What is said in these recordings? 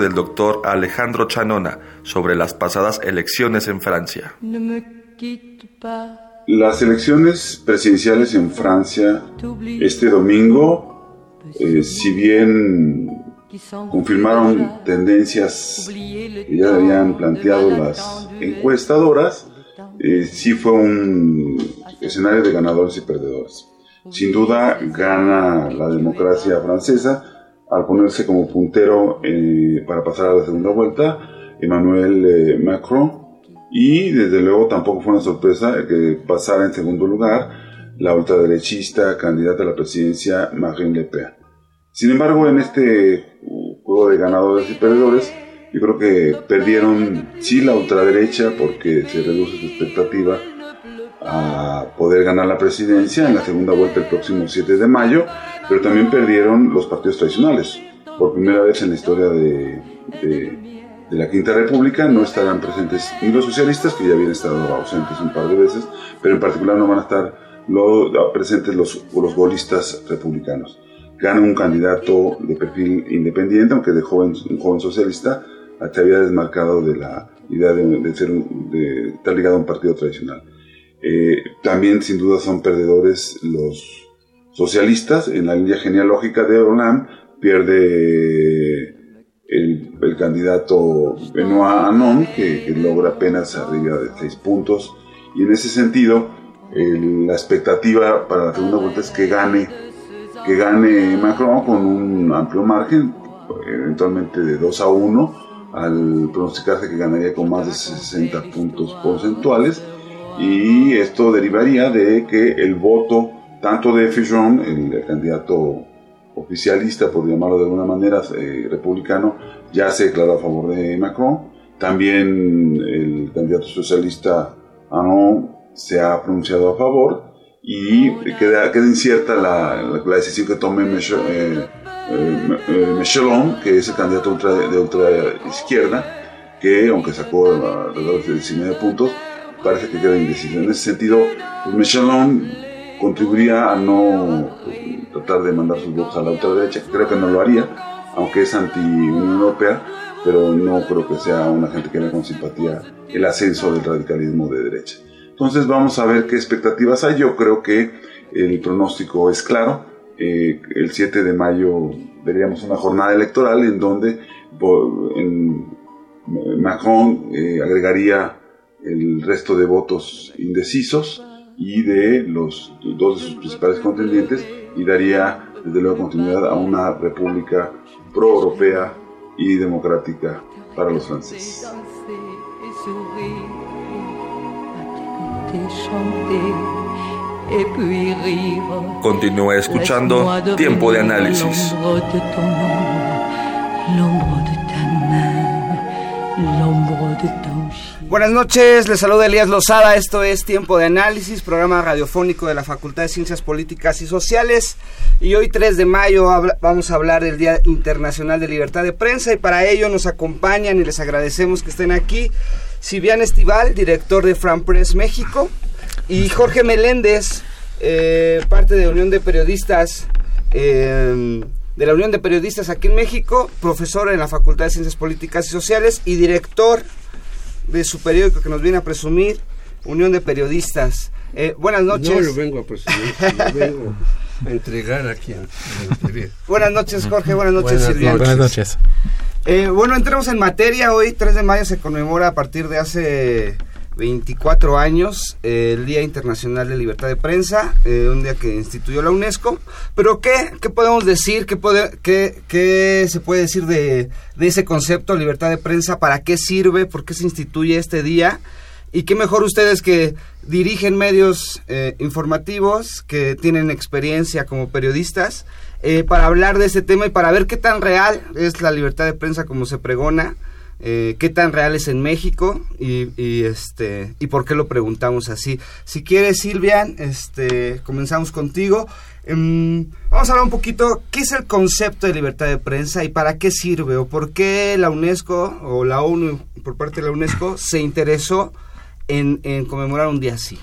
del doctor Alejandro Chanona sobre las pasadas elecciones en Francia. Las elecciones presidenciales en Francia este domingo, eh, si bien confirmaron tendencias que ya habían planteado las encuestadoras, eh, sí fue un escenario de ganadores y perdedores. Sin duda gana la democracia francesa al ponerse como puntero eh, para pasar a la segunda vuelta Emmanuel eh, Macron y desde luego tampoco fue una sorpresa que pasara en segundo lugar la ultraderechista candidata a la presidencia Marine Le Pen. Sin embargo, en este juego de ganadores y perdedores, yo creo que perdieron sí la ultraderecha porque se reduce su expectativa a poder ganar la presidencia en la segunda vuelta el próximo 7 de mayo, pero también perdieron los partidos tradicionales. Por primera vez en la historia de, de, la Quinta República no estarán presentes ni los socialistas, que ya habían estado ausentes un par de veces, pero en particular no van a estar presentes los, los golistas republicanos. Gana un candidato de perfil independiente, aunque de joven, un joven socialista, se había desmarcado de la idea de, de ser de estar ligado a un partido tradicional. Eh, también sin duda son perdedores los socialistas. En la línea genealógica de Hollande pierde el, candidato Benoit Anon, que, logra apenas arriba de seis puntos. Y en ese sentido, la expectativa para la segunda vuelta es que gane, que gane Macron con un amplio margen, eventualmente de 2 a 1, al pronosticarse que ganaría con más de 60 puntos porcentuales y esto derivaría de que el voto tanto de Fillon, el, candidato oficialista, por llamarlo de alguna manera, eh, republicano, ya se declaró a favor de Macron. También el candidato socialista Anon se ha pronunciado a favor y queda, queda incierta la, la, decisión que tome Mechelon, eh, eh, que es el candidato de ultra izquierda, que aunque sacó alrededor de 19 puntos, parece que queda indeciso. En ese sentido, pues Michelon contribuiría a no pues, tratar de mandar sus votos a la ultraderecha, creo que no lo haría, aunque es anti-Unión Europea, pero no creo que sea una gente que le con simpatía el ascenso del radicalismo de derecha. Entonces vamos a ver qué expectativas hay. Yo creo que el pronóstico es claro. Eh, el 7 de mayo veríamos una jornada electoral en donde Macron eh, agregaría el resto de votos indecisos y de los dos de sus principales contendientes y daría desde luego continuidad a una república pro-europea y democrática para los franceses. Continúa escuchando Tiempo de Análisis. Buenas noches, les saluda Elías Lozada, esto es Tiempo de Análisis, programa radiofónico de la Facultad de Ciencias Políticas y Sociales y hoy 3 de mayo vamos a hablar del Día Internacional de Libertad de Prensa y para ello nos acompañan y les agradecemos que estén aquí Silvian Estival, director de Fran Press México y Jorge Meléndez, eh, parte de Unión de Periodistas. Eh, de la Unión de Periodistas aquí en México, profesor en la Facultad de Ciencias Políticas y Sociales y director de su periódico que nos viene a presumir, Unión de Periodistas. Eh, buenas noches. No lo vengo a presumir, lo vengo a entregar a quien Buenas noches, Jorge. Buenas noches, Silvia. Buenas noches. Eh, bueno, entremos en materia. Hoy, 3 de mayo, se conmemora a partir de hace 24 años, eh, el Día Internacional de Libertad de Prensa, eh, un día que instituyó la UNESCO. Pero, ¿qué, qué podemos decir? ¿Qué, puede, qué, qué se puede decir de, ese concepto, libertad de prensa? ¿Para qué sirve? ¿Por qué se instituye este día? Y qué mejor ustedes que dirigen medios eh, informativos, que tienen experiencia como periodistas, para hablar de ese tema y para ver qué tan real es la libertad de prensa como se pregona eh, qué tan real es en México y, este y por qué lo preguntamos así. Si quieres, Silvia, este, comenzamos contigo. Em, vamos a hablar un poquito qué es el concepto de libertad de prensa y para qué sirve o por qué la UNESCO o la ONU por parte de la UNESCO se interesó en conmemorar un día así.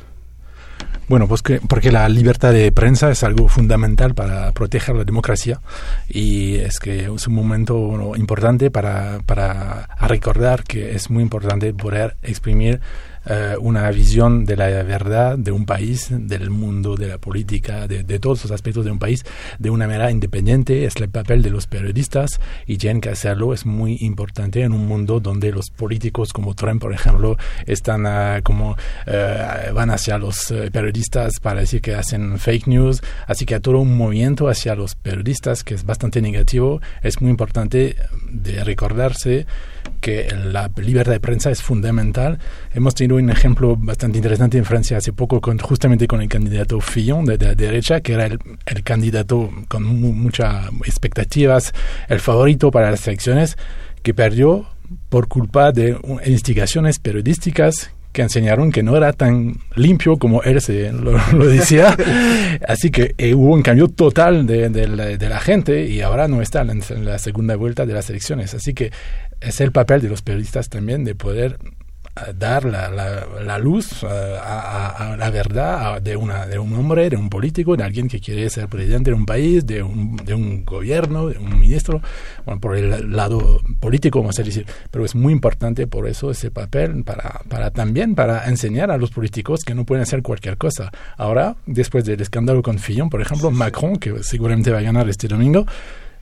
Bueno, pues que, porque la libertad de prensa es algo fundamental para proteger la democracia y es que es un momento importante para, para recordar que es muy importante poder exprimir eh, una visión de la verdad de un país, del mundo, de la política, de, todos los aspectos de un país de una manera independiente. Es el papel de los periodistas y tienen que hacerlo. Es muy importante en un mundo donde los políticos como Trump, por ejemplo, están ah, como eh, van hacia los eh, periodistas para decir que hacen fake news. Así que todo un movimiento hacia los periodistas que es bastante negativo. Es muy importante de recordarse que la libertad de prensa es fundamental. Hemos tenido un ejemplo bastante interesante en Francia hace poco con, justamente con el candidato Fillon de, la derecha, que era el, candidato con muchas expectativas, el favorito para las elecciones, que perdió por culpa de investigaciones periodísticas que enseñaron que no era tan limpio como él se lo, decía. Así que eh, hubo un cambio total de, de, la, gente y ahora no está en, la segunda vuelta de las elecciones. Así que es el papel de los periodistas también de poder eh, dar la, la, luz eh, a, la verdad de, una, de un hombre, de un político, de alguien que quiere ser presidente de un país, de un, de un gobierno, de un ministro, bueno, por el lado político, vamos a decir. Pero es muy importante por eso ese papel para, para también para enseñar a los políticos que no pueden hacer cualquier cosa. Ahora, después del escándalo con Fillon, por ejemplo, Macron, que seguramente va a ganar este domingo,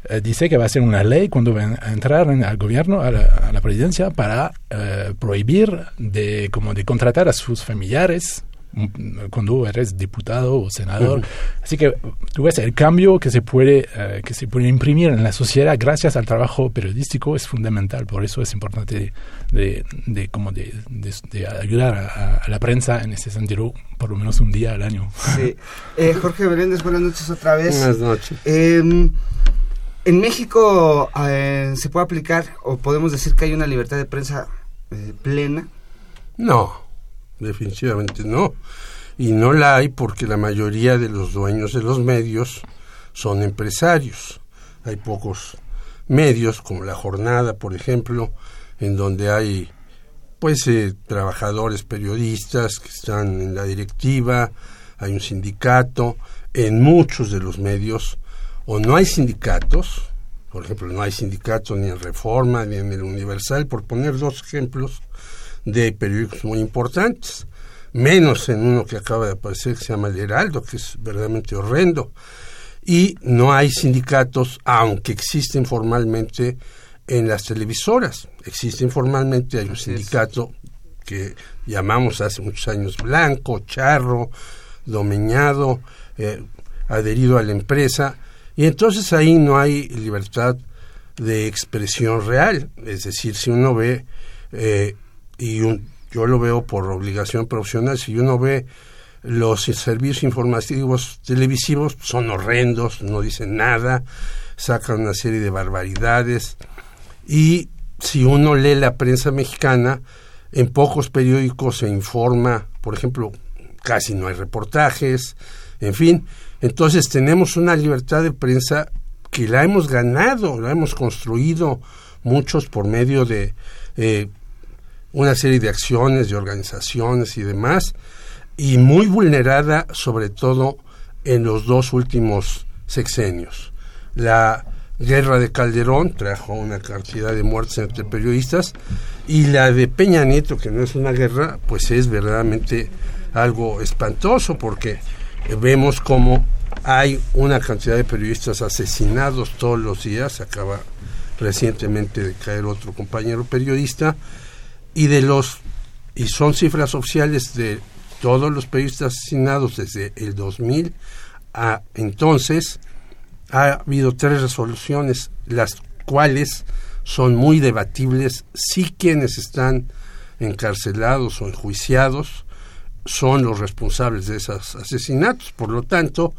eh, dice que va a ser una ley cuando va a entrar al gobierno, a la, presidencia, para eh, prohibir de, como de contratar a sus familiares mm, cuando eres diputado o senador. Así que tú ves el cambio que se puede eh, que se puede imprimir en la sociedad gracias al trabajo periodístico es fundamental. Por eso es importante de, de, como de, de ayudar a, la prensa en ese sentido por lo menos un día al año. Sí. Jorge Beléndez, buenas noches otra vez. Buenas noches. Em, en México eh, se puede aplicar o podemos decir que hay una libertad de prensa eh, plena. No, definitivamente no. Y no la hay porque la mayoría de los dueños de los medios son empresarios. Hay pocos medios, como La Jornada, por ejemplo, en donde hay pues eh, trabajadores periodistas que están en la directiva, hay un sindicato, en muchos de los medios o no hay sindicatos, por ejemplo, no hay sindicatos ni en Reforma ni en el Universal, por poner dos ejemplos de periódicos muy importantes, menos en uno que acaba de aparecer que se llama El Heraldo, que es verdaderamente horrendo. Y no hay sindicatos, aunque existen formalmente en las televisoras. Existen formalmente, hay un sindicato que llamamos hace muchos años Blanco, Charro, Domeñado, eh, adherido a la empresa, y entonces ahí no hay libertad de expresión real. Es decir, si uno ve, eh, y yo lo veo por obligación profesional, si uno ve los servicios informativos televisivos, son horrendos, no dicen nada, sacan una serie de barbaridades. Y si uno lee la prensa mexicana, en pocos periódicos se informa, por ejemplo, casi no hay reportajes, en fin, entonces tenemos una libertad de prensa que la hemos ganado, la hemos construido muchos por medio de eh, una serie de acciones, de organizaciones y demás, y muy vulnerada sobre todo en los dos últimos sexenios. La guerra de Calderón trajo una cantidad de muertes entre periodistas y la de Peña Nieto, que no es una guerra, pues es verdaderamente algo espantoso porque vemos como hay una cantidad de periodistas asesinados todos los días, acaba recientemente de caer otro compañero periodista, y de los, y son cifras oficiales de todos los periodistas asesinados desde el 2000 a entonces, ha habido tres resoluciones, las cuales son muy debatibles. Si quienes están encarcelados o enjuiciados son los responsables de esos asesinatos. Por lo tanto,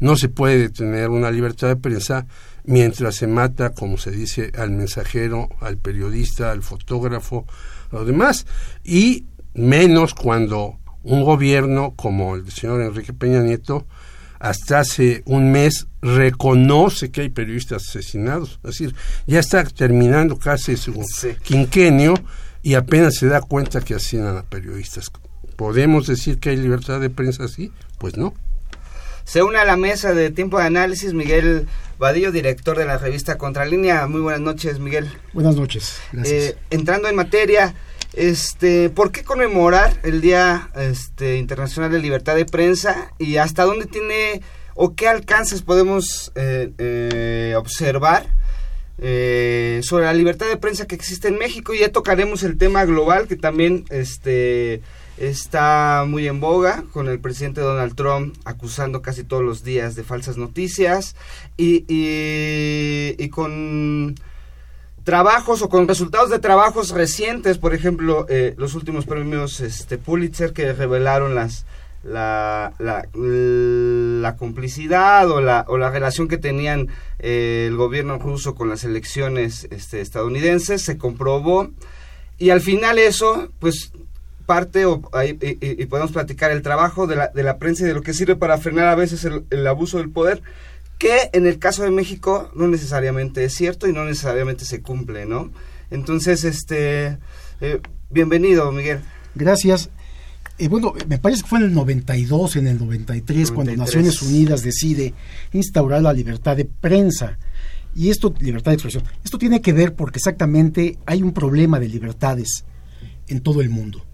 no se puede tener una libertad de prensa mientras se mata, como se dice, al mensajero, al periodista, al fotógrafo, a los demás, y menos cuando un gobierno como el del señor Enrique Peña Nieto hasta hace un mes reconoce que hay periodistas asesinados. Es decir, ya está terminando casi su quinquenio y apenas se da cuenta que asesinan a periodistas ¿Podemos decir que hay libertad de prensa así? Pues no. Se une a la mesa de tiempo de análisis Miguel Vadillo, director de la revista Contralínea. Muy buenas noches, Miguel. Buenas noches, gracias. Eh, entrando en materia, este, ¿por qué conmemorar el Día este, Internacional de Libertad de Prensa y hasta dónde tiene o qué alcances podemos eh, eh, observar sobre la libertad de prensa que existe en México? Y ya tocaremos el tema global que también este, está muy en boga con el presidente Donald Trump acusando casi todos los días de falsas noticias y, y, con trabajos o con resultados de trabajos recientes, por ejemplo, eh, los últimos premios este, Pulitzer que revelaron las la, la, complicidad o la, o la relación que tenían eh, el gobierno ruso con las elecciones este, estadounidenses, se comprobó. Y al final eso, pues parte o, y, podemos platicar el trabajo de la, de la prensa y de lo que sirve para frenar a veces el, abuso del poder, que en el caso de México no necesariamente es cierto y no necesariamente se cumple, ¿no? Entonces, este, eh, bienvenido, Miguel. Gracias. Eh, bueno, me parece que fue en el 92, en el 93, cuando Naciones Unidas decide instaurar la libertad de prensa. Y esto, libertad de expresión, esto tiene que ver porque exactamente hay un problema de libertades en todo el mundo.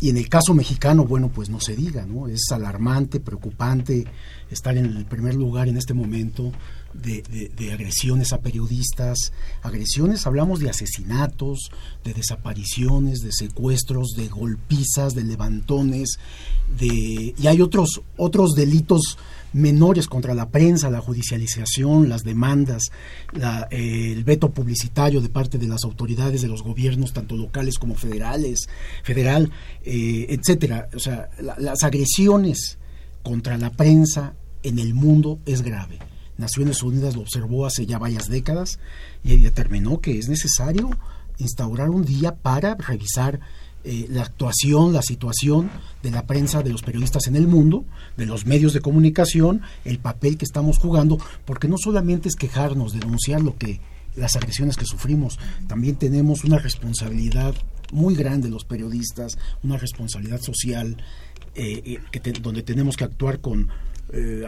Y en el caso mexicano, bueno, pues no se diga, ¿no? Es alarmante, preocupante estar en el primer lugar en este momento de, agresiones a periodistas. Agresiones, hablamos de asesinatos, de desapariciones, de secuestros, de golpizas, de levantones, de, y hay otros, otros delitos menores contra la prensa, la judicialización, las demandas, el veto publicitario de parte de las autoridades de los gobiernos, tanto locales como federales, federal, eh, etcétera. O sea, las agresiones contra la prensa en el mundo es grave. Naciones Unidas lo observó hace ya varias décadas y determinó que es necesario instaurar un día para revisar eh, la actuación, la situación de la prensa, de los periodistas en el mundo, de los medios de comunicación, el papel que estamos jugando, porque no solamente es quejarnos, denunciar lo que las agresiones que sufrimos, también tenemos una responsabilidad muy grande los periodistas, una responsabilidad social eh, que donde tenemos que actuar con eh,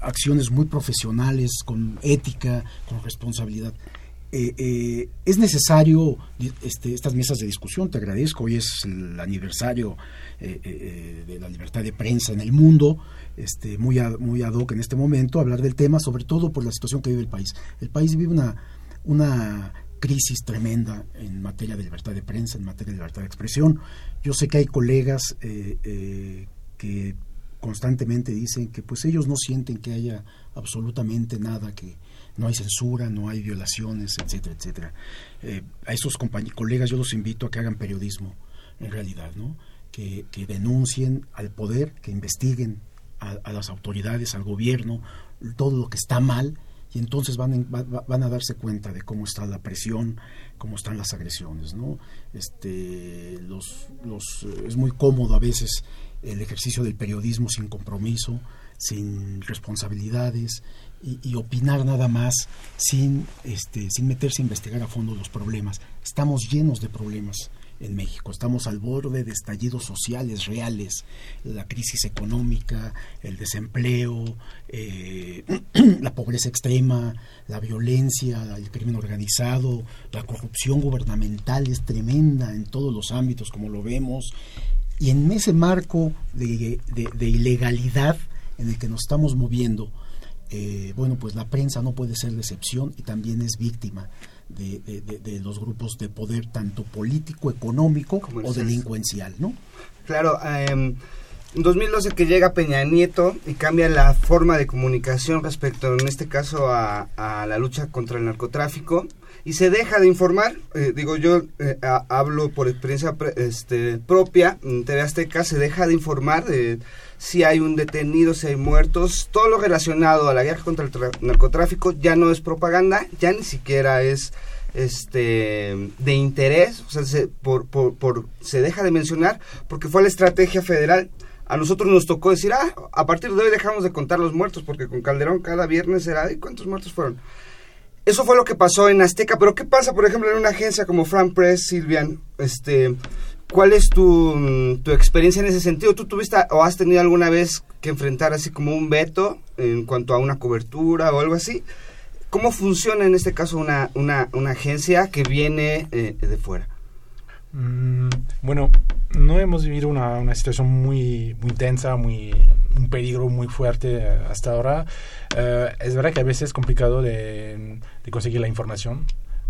acciones muy profesionales, con ética, con responsabilidad. Eh, eh, es necesario este, estas mesas de discusión, te agradezco, hoy es el aniversario eh, de la libertad de prensa en el mundo, este, muy, muy ad hoc en este momento, hablar del tema, sobre todo por la situación que vive el país. El país vive una, una crisis tremenda en materia de libertad de prensa, en materia de libertad de expresión. Yo sé que hay colegas que constantemente dicen que pues ellos no sienten que haya absolutamente nada que no hay censura, no hay violaciones, etcétera, etcétera. Eh, a esos colegas yo los invito a que hagan periodismo, en realidad, ¿no? Que, denuncien al poder, que investiguen a, las autoridades, al gobierno, todo lo que está mal, y entonces van, van a darse cuenta de cómo está la presión, cómo están las agresiones, ¿no? Este, los, los, es muy cómodo a veces el ejercicio del periodismo sin compromiso, sin responsabilidades, y, opinar nada más sin, este, sin meterse a investigar a fondo los problemas. Estamos llenos de problemas en México. Estamos al borde de estallidos sociales reales, la crisis económica, el desempleo, eh, la pobreza extrema, la violencia, el crimen organizado, la corrupción gubernamental es tremenda en todos los ámbitos, como lo vemos. Y en ese marco de, de ilegalidad en el que nos estamos moviendo, eh, bueno, pues la prensa no puede ser decepción y también es víctima de, los grupos de poder, tanto político, económico o delincuencial, ¿no? Claro, em, en 2012 que llega Peña Nieto y cambia la forma de comunicación respecto, en este caso, a, la lucha contra el narcotráfico y se deja de informar. Eh, digo, yo eh, hablo por experiencia este, propia, en TV Azteca se deja de informar de si hay un detenido, si hay muertos, todo lo relacionado a la guerra contra el narcotráfico ya no es propaganda, ya ni siquiera es este de interés, o sea, se, por, por, se deja de mencionar porque fue la estrategia federal. A nosotros nos tocó decir, ah, a partir de hoy dejamos de contar los muertos, porque con Calderón cada viernes era, ¿y cuántos muertos fueron? Eso fue lo que pasó en Azteca, pero ¿qué pasa, por ejemplo, en una agencia como Fran Press, Silvian? Este, ¿Cuál es tu, tu, experiencia en ese sentido? ¿Tú tuviste o has tenido alguna vez que enfrentar así como un veto en cuanto a una cobertura o algo así? ¿Cómo funciona en este caso una, una, una agencia que viene eh, de fuera? Mm, bueno, no hemos vivido una, situación muy, muy tensa, muy, un peligro muy fuerte eh, hasta ahora. Uh, es verdad que a veces es complicado de conseguir la información.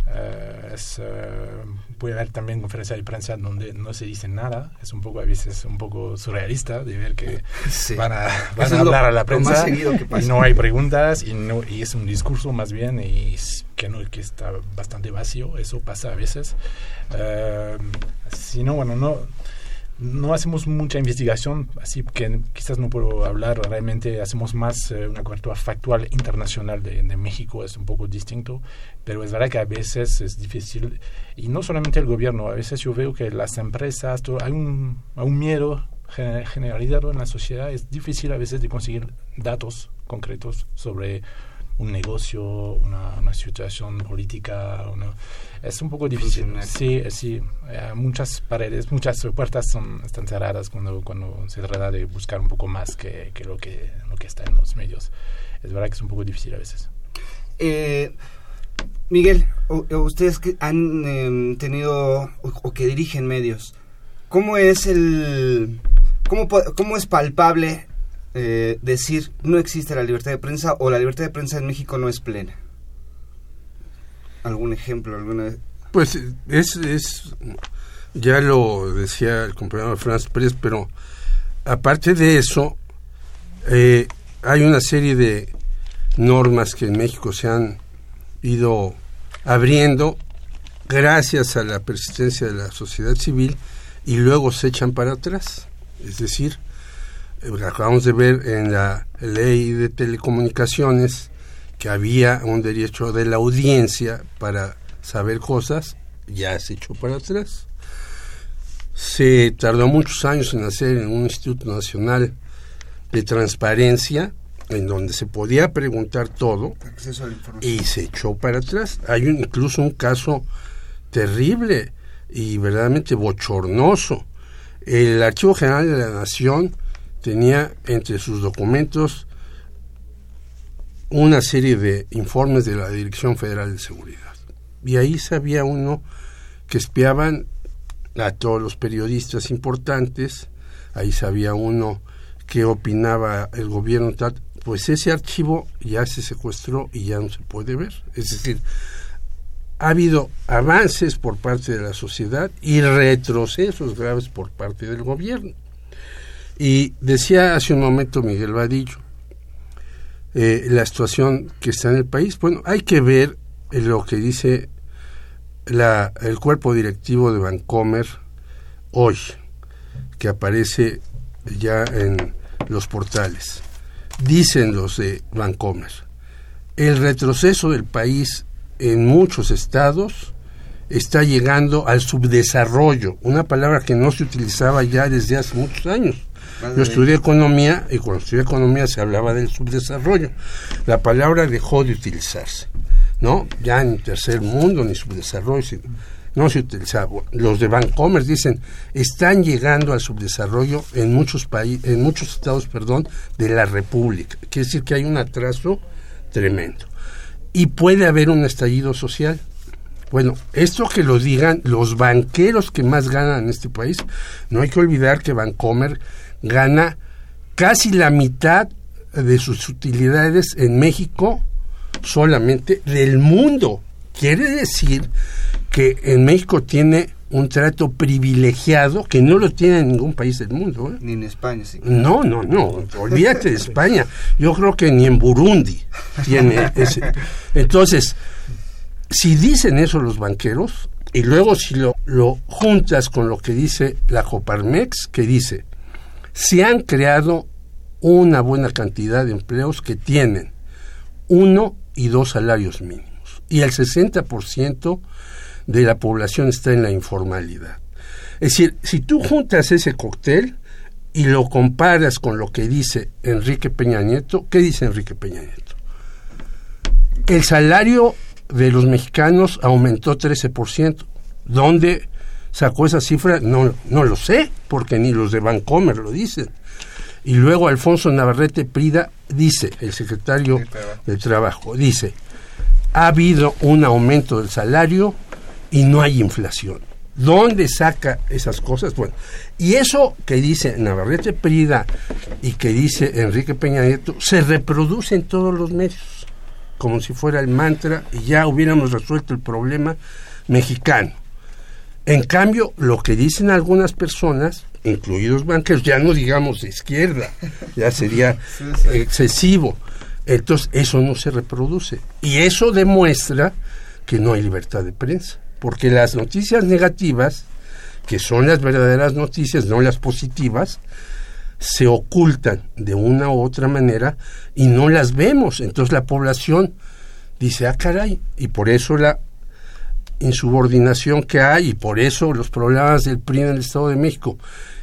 Uh, es, uh, puede haber también conferencias de prensa donde no se dice nada. Es un poco, a veces, un poco surrealista de ver que sí. van a, van a hablar lo, a la prensa y no hay preguntas y, no, y es un discurso más bien y que, no, que está bastante vacío. Eso pasa a veces. si no, bueno, no no hacemos mucha investigación, así que quizás no puedo hablar realmente, hacemos más eh, una cobertura factual internacional de, México, es un poco distinto, pero es verdad que a veces es difícil, y no solamente el gobierno, a veces yo veo que las empresas, hay, un, hay un miedo generalizado en la sociedad, es difícil a veces de conseguir datos concretos sobre un negocio, una, una situación política, una, es un poco difícil. Sí, sí. Eh, muchas paredes, muchas puertas son, están cerradas cuando, cuando se trata de buscar un poco más que, que, lo, que lo que está en los medios. Es verdad que es un poco difícil a veces. Eh, Miguel, ustedes que han eh, tenido o, o, que dirigen medios, ¿cómo es el... ¿Cómo, cómo es palpable eh, decir no existe la libertad de prensa o la libertad de prensa en México no es plena? ¿Algún ejemplo? alguna Pues es, es, ya lo decía el compañero Franz Pérez, pero aparte de eso, eh, hay una serie de normas que en México se han ido abriendo gracias a la persistencia de la sociedad civil y luego se echan para atrás. Es decir, acabamos de ver en la ley de telecomunicaciones que había un derecho de la audiencia para saber cosas, ya se echó para atrás. Se tardó muchos años en hacer en un Instituto Nacional de Transparencia, en donde se podía preguntar todo, y se echó para atrás. Hay un, incluso un caso terrible y verdaderamente bochornoso. El Archivo General de la Nación tenía entre sus documentos una serie de informes de la Dirección Federal de Seguridad. Y ahí sabía uno que espiaban a todos los periodistas importantes, ahí sabía uno qué opinaba el gobierno, pues ese archivo ya se secuestró y ya no se puede ver. Es decir, ha habido avances por parte de la sociedad y retrocesos graves por parte del gobierno. Y decía hace un momento Miguel Vadillo, eh, la situación que está en el país. Bueno, hay que ver lo que dice la, el cuerpo directivo de Vancomer hoy, que aparece ya en los portales. Dicen los de Vancomer, el retroceso del país en muchos estados está llegando al subdesarrollo, una palabra que no se utilizaba ya desde hace muchos años. Yo estudié economía y cuando estudié economía se hablaba del subdesarrollo. La palabra dejó de utilizarse, ¿no? Ya en tercer mundo ni subdesarrollo, no se utilizaba. Los de Bancomer dicen, están llegando al subdesarrollo en muchos países, en muchos estados, perdón, de la República. Quiere decir que hay un atraso tremendo. Y puede haber un estallido social. Bueno, esto que lo digan los banqueros que más ganan en este país, no hay que olvidar que Bancomer gana casi la mitad de sus utilidades en México solamente del mundo. Quiere decir que en México tiene un trato privilegiado que no lo tiene en ningún país del mundo. ¿eh? Ni en España, sí. No, no, no. Olvídate de España. Yo creo que ni en Burundi tiene ese. Entonces, si dicen eso los banqueros, y luego si lo, lo juntas con lo que dice la Coparmex, que dice, se han creado una buena cantidad de empleos que tienen uno y dos salarios mínimos. Y el 60% de la población está en la informalidad. Es decir, si tú juntas ese cóctel y lo comparas con lo que dice Enrique Peña Nieto, ¿qué dice Enrique Peña Nieto? El salario de los mexicanos aumentó 13%, donde sacó esa cifra? No, no lo sé, porque ni los de Vancomer lo dicen. Y luego Alfonso Navarrete Prida dice, el secretario del Trabajo, dice, ha habido un aumento del salario y no hay inflación. ¿Dónde saca esas cosas? Bueno, y eso que dice Navarrete Prida y que dice Enrique Peña Nieto se reproduce en todos los medios, como si fuera el mantra y ya hubiéramos resuelto el problema mexicano. En cambio, lo que dicen algunas personas, incluidos banqueros, ya no digamos de izquierda, ya sería excesivo. Entonces, eso no se reproduce. Y eso demuestra que no hay libertad de prensa. Porque las noticias negativas, que son las verdaderas noticias, no las positivas, se ocultan de una u otra manera y no las vemos. Entonces la población dice, ah, caray, y por eso la insubordinación que hay y por eso los problemas del PRI en el Estado de México.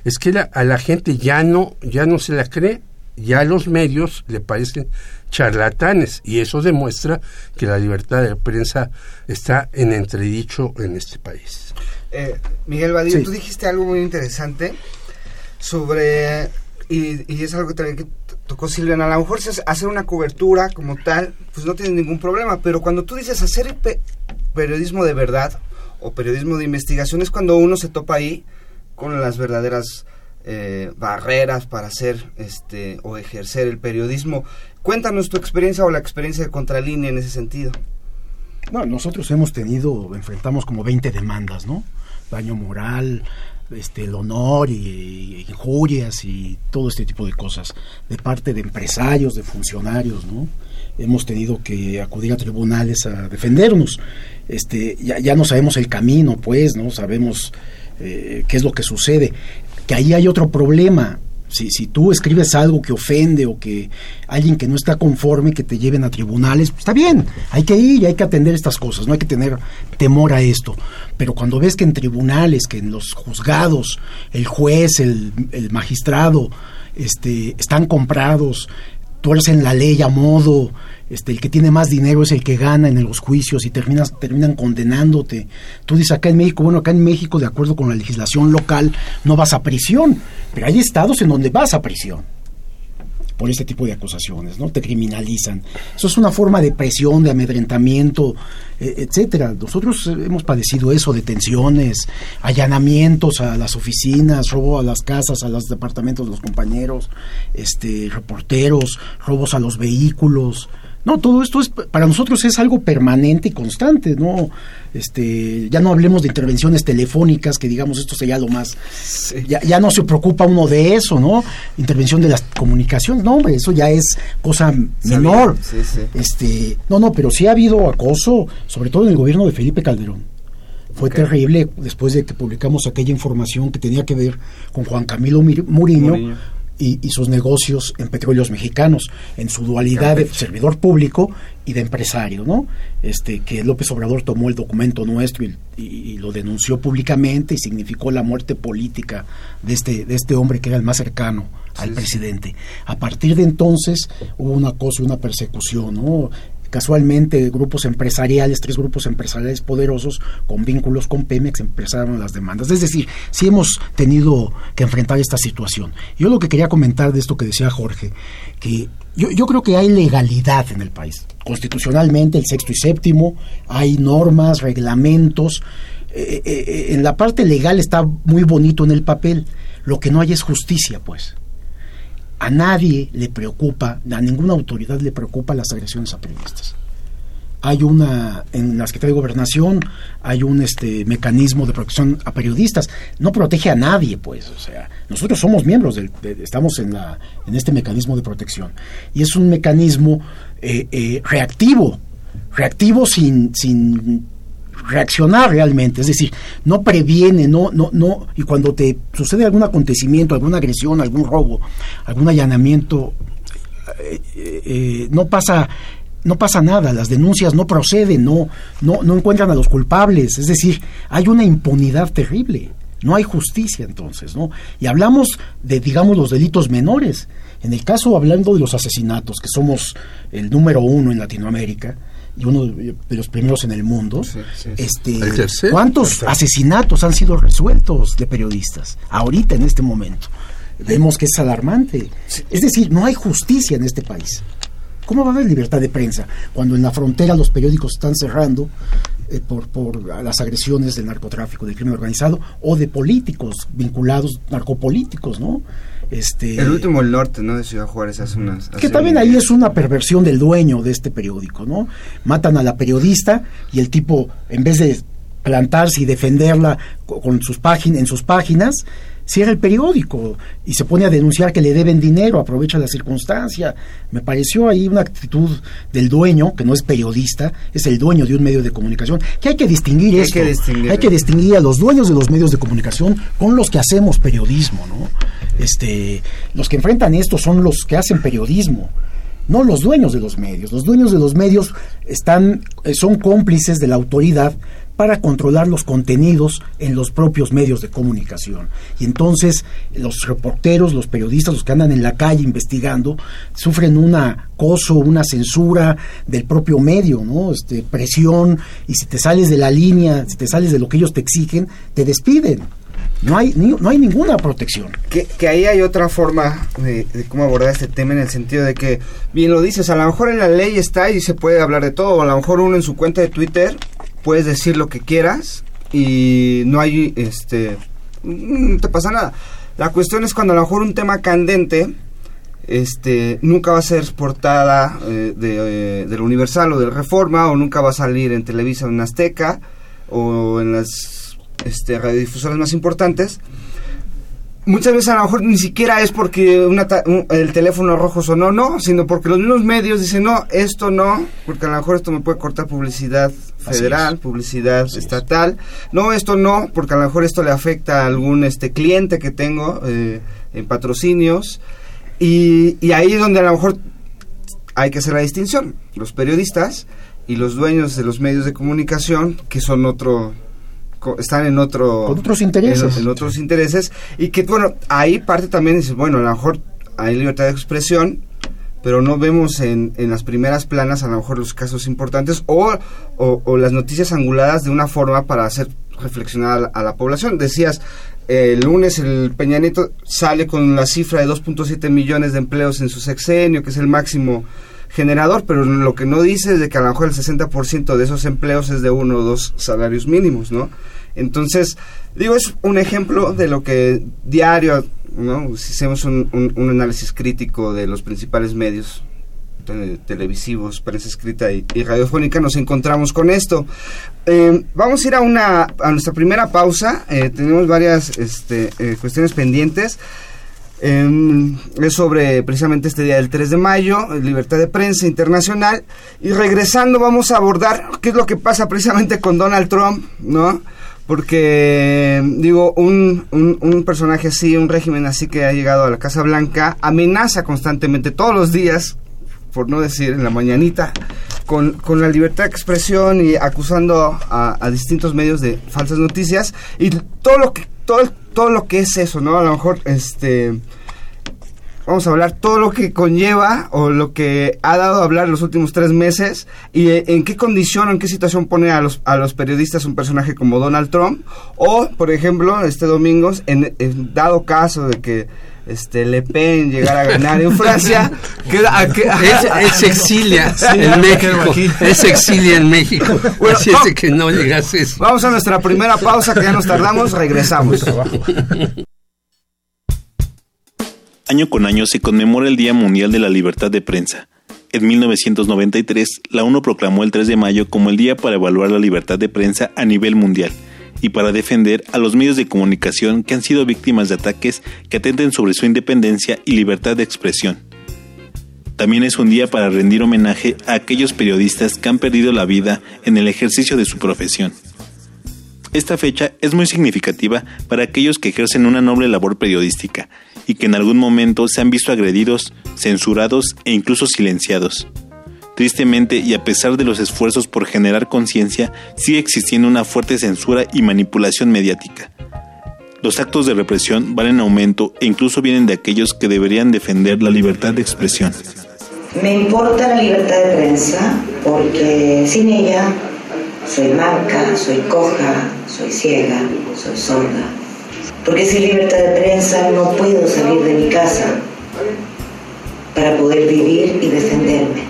Es que a la gente ya no, ya no se la cree, ya los medios le parecen charlatanes y eso demuestra que la libertad de prensa está en entredicho en este país. Eh, Miguel Badillo, tú dijiste algo muy interesante sobre, y, y es algo que también tocó Silvia, a lo mejor hacer una cobertura como tal, pues no tiene ningún problema, pero cuando tú dices hacer periodismo de verdad o periodismo de investigación es cuando uno se topa ahí con las verdaderas eh, barreras para hacer este o ejercer el periodismo. Cuéntanos tu experiencia o la experiencia de Contralínea en ese sentido. Bueno, nosotros hemos tenido, enfrentamos como 20 demandas, ¿no? Daño moral, este, el honor y, injurias y todo este tipo de cosas de parte de empresarios, de funcionarios, ¿no? Hemos tenido que acudir a tribunales a defendernos. Este, ya, ya no sabemos el camino, pues, ¿no? Sabemos eh, qué es lo que sucede. Que ahí hay otro problema. Si, si tú escribes algo que ofende o que alguien que no está conforme que te lleven a tribunales, pues está bien, hay que ir y hay que atender estas cosas, no hay que tener temor a esto. Pero cuando ves que en tribunales, que en los juzgados, el juez, el, el magistrado, este, están comprados, tuercen la ley a modo, este, el que tiene más dinero es el que gana en los juicios y terminas, terminan condenándote. Tú dices acá en México, bueno, acá en México, de acuerdo con la legislación local, no vas a prisión, pero hay estados en donde vas a prisión por este tipo de acusaciones, ¿no? Te criminalizan. Eso es una forma de presión, de amedrentamiento, e, etcétera. Nosotros hemos padecido eso, detenciones, allanamientos a las oficinas, robo a las casas, a los departamentos de los compañeros, este, reporteros, robos a los vehículos, no, todo esto es para nosotros es algo permanente y constante, no este ya no hablemos de intervenciones telefónicas que digamos esto sería lo más ya, ya, no se preocupa uno de eso, ¿no? Intervención de las comunicaciones, no, hombre, eso ya es cosa menor. este, no, no, pero sí ha habido acoso, sobre todo en el gobierno de Felipe Calderón. Fue terrible después de que publicamos aquella información que tenía que ver con Juan Camilo Muriño y, sus negocios en petróleos mexicanos, en su dualidad de servidor público y de empresario, ¿no? Este, que López Obrador tomó el documento nuestro y, lo denunció públicamente y significó la muerte política de este, de este hombre que era el más cercano al presidente. A partir de entonces hubo una cosa, una persecución, ¿no? Casualmente, grupos empresariales, tres grupos empresariales poderosos con vínculos con Pemex empezaron las demandas. Es decir, sí hemos tenido que enfrentar esta situación. Yo lo que quería comentar de esto que decía Jorge, que yo, creo que hay legalidad en el país. Constitucionalmente, el sexto y séptimo, hay normas, reglamentos. Eh, eh, eh, en la parte legal está muy bonito en el papel. Lo que no hay es justicia, pues a nadie le preocupa, a ninguna autoridad le preocupa las agresiones a periodistas. Hay una, en la Secretaría de Gobernación, hay un este mecanismo de protección a periodistas. No protege a nadie, pues. O sea, nosotros somos miembros del, estamos en la, en este mecanismo de protección. Y es un mecanismo eh, eh, reactivo, reactivo sin, sin reaccionar realmente, es decir, no previene, no, no, no, y cuando te sucede algún acontecimiento, alguna agresión, algún robo, algún allanamiento, eh, eh, no pasa no pasa nada, las denuncias no proceden, no, no, no encuentran a los culpables, es decir, hay una impunidad terrible, no hay justicia entonces, ¿no? Y hablamos de, digamos, los delitos menores. En el caso, hablando de los asesinatos, que somos el número uno en Latinoamérica, y uno de los primeros en el mundo. Este, ¿Cuántos asesinatos han sido resueltos de periodistas ahorita en este momento? Vemos que es alarmante. Es decir, no hay justicia en este país. ¿Cómo va a haber libertad de prensa cuando en la frontera los periódicos están cerrando eh, por, por las agresiones del narcotráfico, del crimen organizado o de políticos vinculados, narcopolíticos, ¿no? Este, el último el norte, ¿no? De Ciudad Juárez hace unas... que también ahí es una perversión del dueño de este periódico, ¿no? Matan a la periodista y el tipo, en vez de plantarse y defenderla con sus páginas, en sus páginas, cierra el periódico y se pone a denunciar que le deben dinero, aprovecha la circunstancia. Me pareció ahí una actitud del dueño, que no es periodista, es el dueño de un medio de comunicación, que hay que distinguir hay esto. Que distinguir. Hay que distinguir a los dueños de los medios de comunicación con los que hacemos periodismo, ¿no? Este, los que enfrentan esto son los que hacen periodismo no los dueños de los medios. Los dueños de los medios están, eh, son cómplices de la autoridad para controlar los contenidos en los propios medios de comunicación. Y entonces los reporteros, los periodistas, los que andan en la calle investigando, sufren un acoso, una censura del propio medio, ¿no? Este, presión, y si te sales de la línea, si te sales de lo que ellos te exigen, te despiden. No hay, no hay ninguna protección. Que, que ahí hay otra forma de, de, cómo abordar este tema en el sentido de que, bien lo dices, a lo mejor en la ley está y se puede hablar de todo, a lo mejor uno en su cuenta de Twitter puedes decir lo que quieras y no hay, este, no te pasa nada. La cuestión es cuando a lo mejor un tema candente, este, nunca va a ser portada eh, de, eh, del Universal o del Reforma, o nunca va a salir en Televisa en Azteca, o en las este, radiodifusoras más importantes, muchas veces a lo mejor ni siquiera es porque el teléfono rojo sonó, no, sino porque los mismos medios dicen, no, esto no, porque a lo mejor esto me puede cortar publicidad federal, publicidad estatal, no, esto no, porque a lo mejor esto le afecta a algún este cliente que tengo eh, en patrocinios, y, y ahí es donde a lo mejor hay que hacer la distinción, los periodistas y los dueños de los medios de comunicación, que son otro están en otro otros intereses. en, otros intereses. Y que bueno ahí parte también dices bueno a lo mejor hay libertad de expresión pero no vemos en, en las primeras planas a lo mejor los casos importantes o, o, las noticias anguladas de una forma para hacer reflexionar a la, población decías el lunes el Peña Nieto sale con la cifra de 2.7 millones de empleos en su sexenio que es el máximo generador, pero lo que no dice es de que a lo mejor el 60% de esos empleos es de uno o dos salarios mínimos, ¿no? Entonces, digo, es un ejemplo de lo que diario, ¿no? Si hacemos un, análisis crítico de los principales medios televisivos, prensa escrita y, radiofónica, nos encontramos con esto. Eh, vamos a ir a, una, a nuestra primera pausa. Eh, tenemos varias este, eh, cuestiones pendientes. Es sobre precisamente este día del 3 de mayo, libertad de prensa internacional. Y regresando vamos a abordar qué es lo que pasa precisamente con Donald Trump, ¿no? Porque, digo, un, un, personaje así, un régimen así que ha llegado a la Casa Blanca, amenaza constantemente todos los días, por no decir en la mañanita, con, con la libertad de expresión y acusando a, a distintos medios de falsas noticias. Y todo lo que todo, todo lo que es eso, ¿no? A lo mejor, este, vamos a hablar todo lo que conlleva o lo que ha dado a hablar los últimos tres meses y eh, en qué condición o en qué situación pone a los, a los periodistas un personaje como Donald Trump o, por ejemplo, este domingo, en dado caso de que este Le Pen llegar a ganar en Francia. es, exilia en México. Es exilia en México. Así es que no llegase Vamos a nuestra primera pausa, que ya nos tardamos. Regresamos. Año con año se conmemora el Día Mundial de la Libertad de Prensa. En 1993, la ONU proclamó el 3 de mayo como el día para evaluar la libertad de prensa a nivel mundial y para defender a los medios de comunicación que han sido víctimas de ataques que atenten sobre su independencia y libertad de expresión. También es un día para rendir homenaje a aquellos periodistas que han perdido la vida en el ejercicio de su profesión. Esta fecha es muy significativa para aquellos que ejercen una noble labor periodística y que en algún momento se han visto agredidos, censurados e incluso silenciados. Tristemente, y a pesar de los esfuerzos por generar conciencia, sigue existiendo una fuerte censura y manipulación mediática. Los actos de represión van en aumento e incluso vienen de aquellos que deberían defender la libertad de expresión. Me importa la libertad de prensa porque sin ella soy manca, soy coja, soy ciega, soy sorda. Porque sin libertad de prensa no puedo salir de mi casa para poder vivir y defenderme.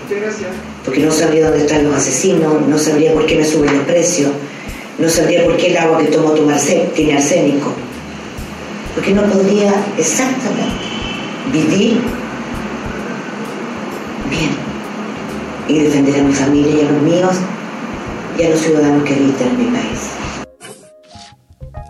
Porque no sabría dónde están los asesinos, no sabría por qué me suben el precio, no sabría por qué el agua que tomo tiene arsénico. Porque no podría exactamente vivir bien y defender a mi familia y a los míos y a los ciudadanos que habitan en mi país.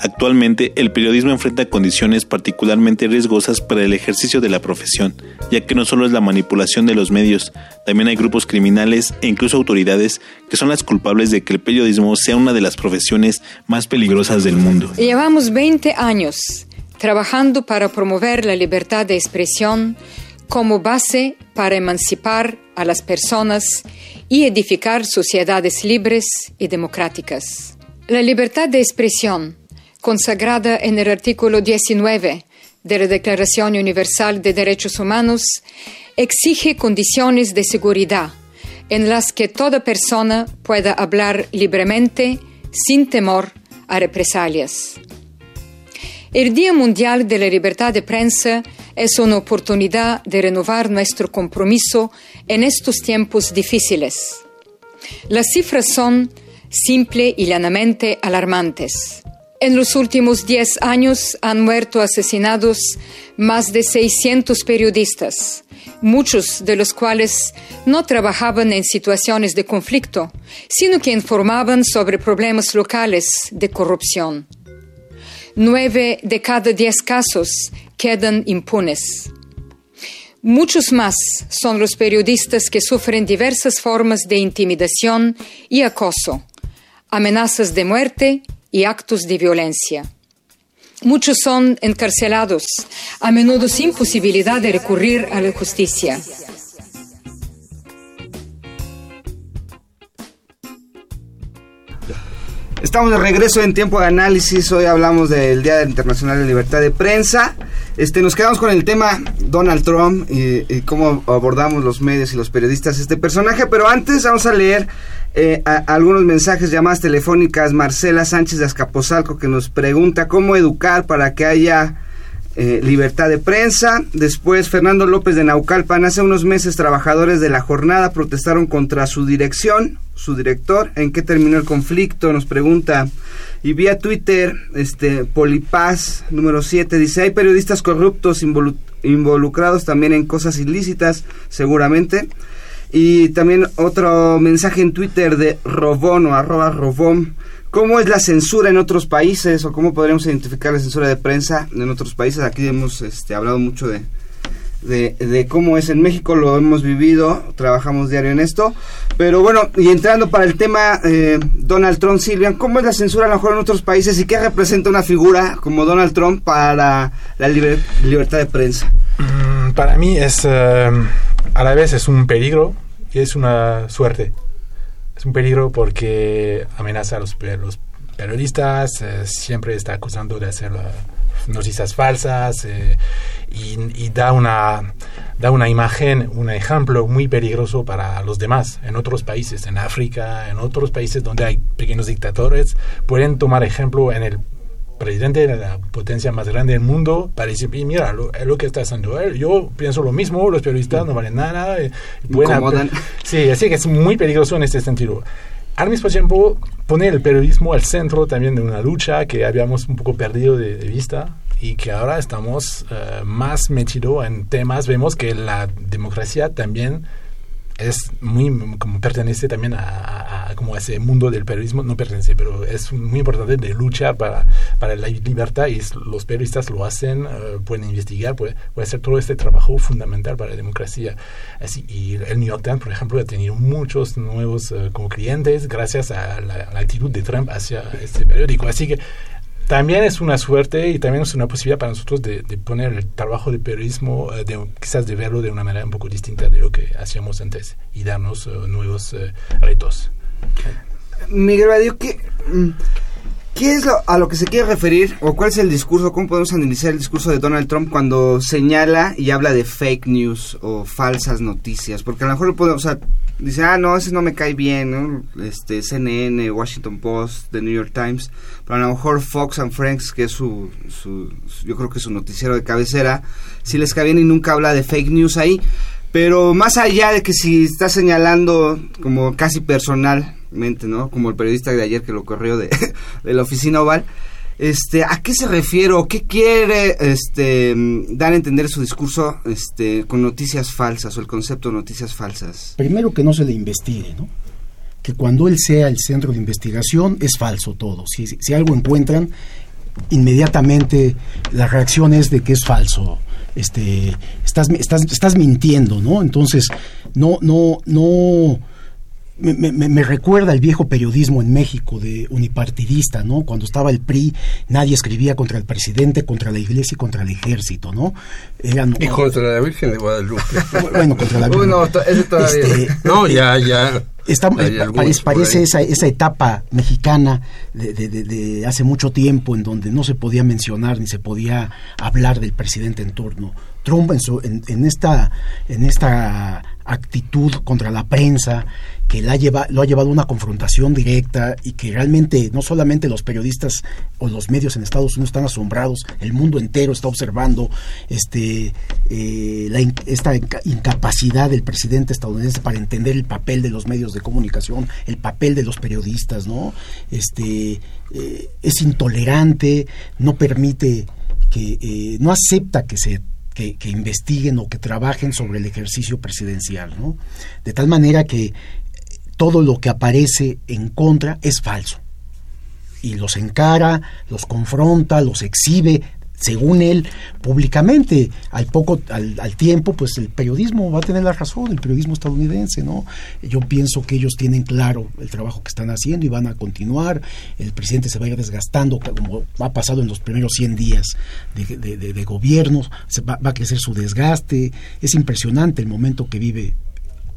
Actualmente, el periodismo enfrenta condiciones particularmente riesgosas para el ejercicio de la profesión, ya que no solo es la manipulación de los medios, también hay grupos criminales e incluso autoridades que son las culpables de que el periodismo sea una de las profesiones más peligrosas del mundo. Llevamos 20 años trabajando para promover la libertad de expresión como base para emancipar a las personas y edificar sociedades libres y democráticas. La libertad de expresión, consagrada en el artículo 19 de la Declaración Universal de Derechos Humanos, exige condiciones de seguridad en las que toda persona pueda hablar libremente sin temor a represalias. El Día Mundial de la Libertad de Prensa es una oportunidad de renovar nuestro compromiso en estos tiempos difíciles. Las cifras son simple y llanamente alarmantes. En los últimos 10 años han muerto asesinados más de 600 periodistas, muchos de los cuales no trabajaban en situaciones de conflicto, sino que informaban sobre problemas locales de corrupción nueve de cada diez casos quedan impunes. Muchos más son los periodistas que sufren diversas formas de intimidación y acoso, amenazas de muerte y actos de violencia. Muchos son encarcelados, a menudo sin posibilidad de recurrir a la justicia. Estamos de regreso en tiempo de análisis. Hoy hablamos del Día Internacional de Libertad de Prensa. Este, nos quedamos con el tema Donald Trump y, cómo abordamos los medios y los periodistas este personaje. Pero antes vamos a leer eh, algunos mensajes, llamadas telefónicas. Marcela Sánchez de Azcapotzalco que nos pregunta cómo educar para que haya eh, libertad de prensa. Después, Fernando López de Naucalpan. Hace unos meses, trabajadores de la jornada protestaron contra su dirección su director. ¿En qué terminó el conflicto? Nos pregunta. Y vía Twitter, este Polipaz número 7 dice, hay periodistas corruptos involucrados también en cosas ilícitas, seguramente. Y también otro mensaje en Twitter de Robón o arroba Robón. ¿Cómo es la censura en otros países o cómo podríamos identificar la censura de prensa en otros países? Aquí hemos este, hablado mucho de, cómo es en México, lo hemos vivido, trabajamos diario en esto. Pero bueno, y entrando para el tema, eh, Donald Trump, Silvia, ¿cómo es la censura a lo mejor en otros países y qué representa una figura como Donald Trump para la libertad de prensa? Mm, para mí es, eh, a la vez es un peligro y es una suerte. Es un peligro porque amenaza a los, los periodistas, eh, siempre está acusando de hacer noticias falsas eh, y, da, una, da una imagen, un ejemplo muy peligroso para los demás. En otros países, en África, en otros países donde hay pequeños dictadores, pueden tomar ejemplo en el presidente de la potencia más grande del mundo para decir, mira, lo, lo que está haciendo él, yo pienso lo mismo, los periodistas no valen nada. Eh, sí, así que es muy peligroso en este sentido. Al mismo tiempo, pone el periodismo al centro también de una lucha que habíamos un poco perdido de, vista y que ahora estamos eh, más metidos en temas. Vemos que la democracia también es muy como pertenece también a, como ese mundo del periodismo no pertenece pero es muy importante de luchar para, para la libertad y los periodistas lo hacen eh, pueden investigar pueden, hacer todo este trabajo fundamental para la democracia. Así y el New York Times por ejemplo ha tenido muchos nuevos eh, como clientes gracias a la, a la actitud de Trump hacia este periódico. Así que también es una suerte y también es una posibilidad para nosotros de, poner el trabajo de periodismo, eh, de, quizás de verlo de una manera un poco distinta de lo que hacíamos antes y darnos eh, nuevos eh, retos. Miguel Radio, que mm, ¿Qué es lo, a lo que se quiere referir o cuál es el discurso? ¿Cómo podemos analizar el discurso de Donald Trump cuando señala y habla de fake news o falsas noticias? Porque a lo mejor podemos, o sea, dice, ah, no, ese no me cae bien, ¿no? Este, CNN, Washington Post, The New York Times, pero a lo mejor Fox and Friends, que es su, su, yo creo que es su noticiero de cabecera, si les cae bien y nunca habla de fake news ahí. Pero más allá de que si está señalando como casi personalmente, ¿no? Como el periodista de ayer que lo corrió de, la oficina oval, este, ¿a qué se refiere o qué quiere este, dar a entender su discurso este, con noticias falsas o el concepto de noticias falsas? Primero que no se le investigue, ¿no? Que cuando él sea el centro de investigación es falso todo. Si, si algo encuentran, inmediatamente la reacción es de que es falso este, estás, estás, estás mintiendo, ¿no? Entonces, no, no, no, me, me, recuerda el viejo periodismo en México de unipartidista, ¿no? Cuando estaba el PRI, nadie escribía contra el presidente, contra la iglesia y contra el ejército, ¿no? y contra la Virgen de Guadalupe. bueno, contra la Virgen. no, este, no, ya, ya. parece esa, esa etapa mexicana de, de, de, hace mucho tiempo en donde no se podía mencionar ni se podía hablar del presidente en turno. Trump en, su, en, esta, en esta actitud contra la prensa que lo ha llevado a una confrontación directa y que realmente no solamente los periodistas o los medios en Estados Unidos están asombrados, el mundo entero está observando este, eh, esta incapacidad del presidente estadounidense para entender el papel de los medios de comunicación, el papel de los periodistas, ¿no? Este, eh, es intolerante, no permite que, eh, no acepta que se que, investiguen o que trabajen sobre el ejercicio presidencial, ¿no? De tal manera que todo lo que aparece en contra es falso. Y los encara, los confronta, los exhibe, según él, públicamente. Al poco, al, tiempo, pues el periodismo va a tener la razón, el periodismo estadounidense, ¿no? Yo pienso que ellos tienen claro el trabajo que están haciendo y van a continuar. El presidente se va a ir desgastando, como ha pasado en los primeros 100 días de, de, gobierno, se va, va, a crecer su desgaste. Es impresionante el momento que vive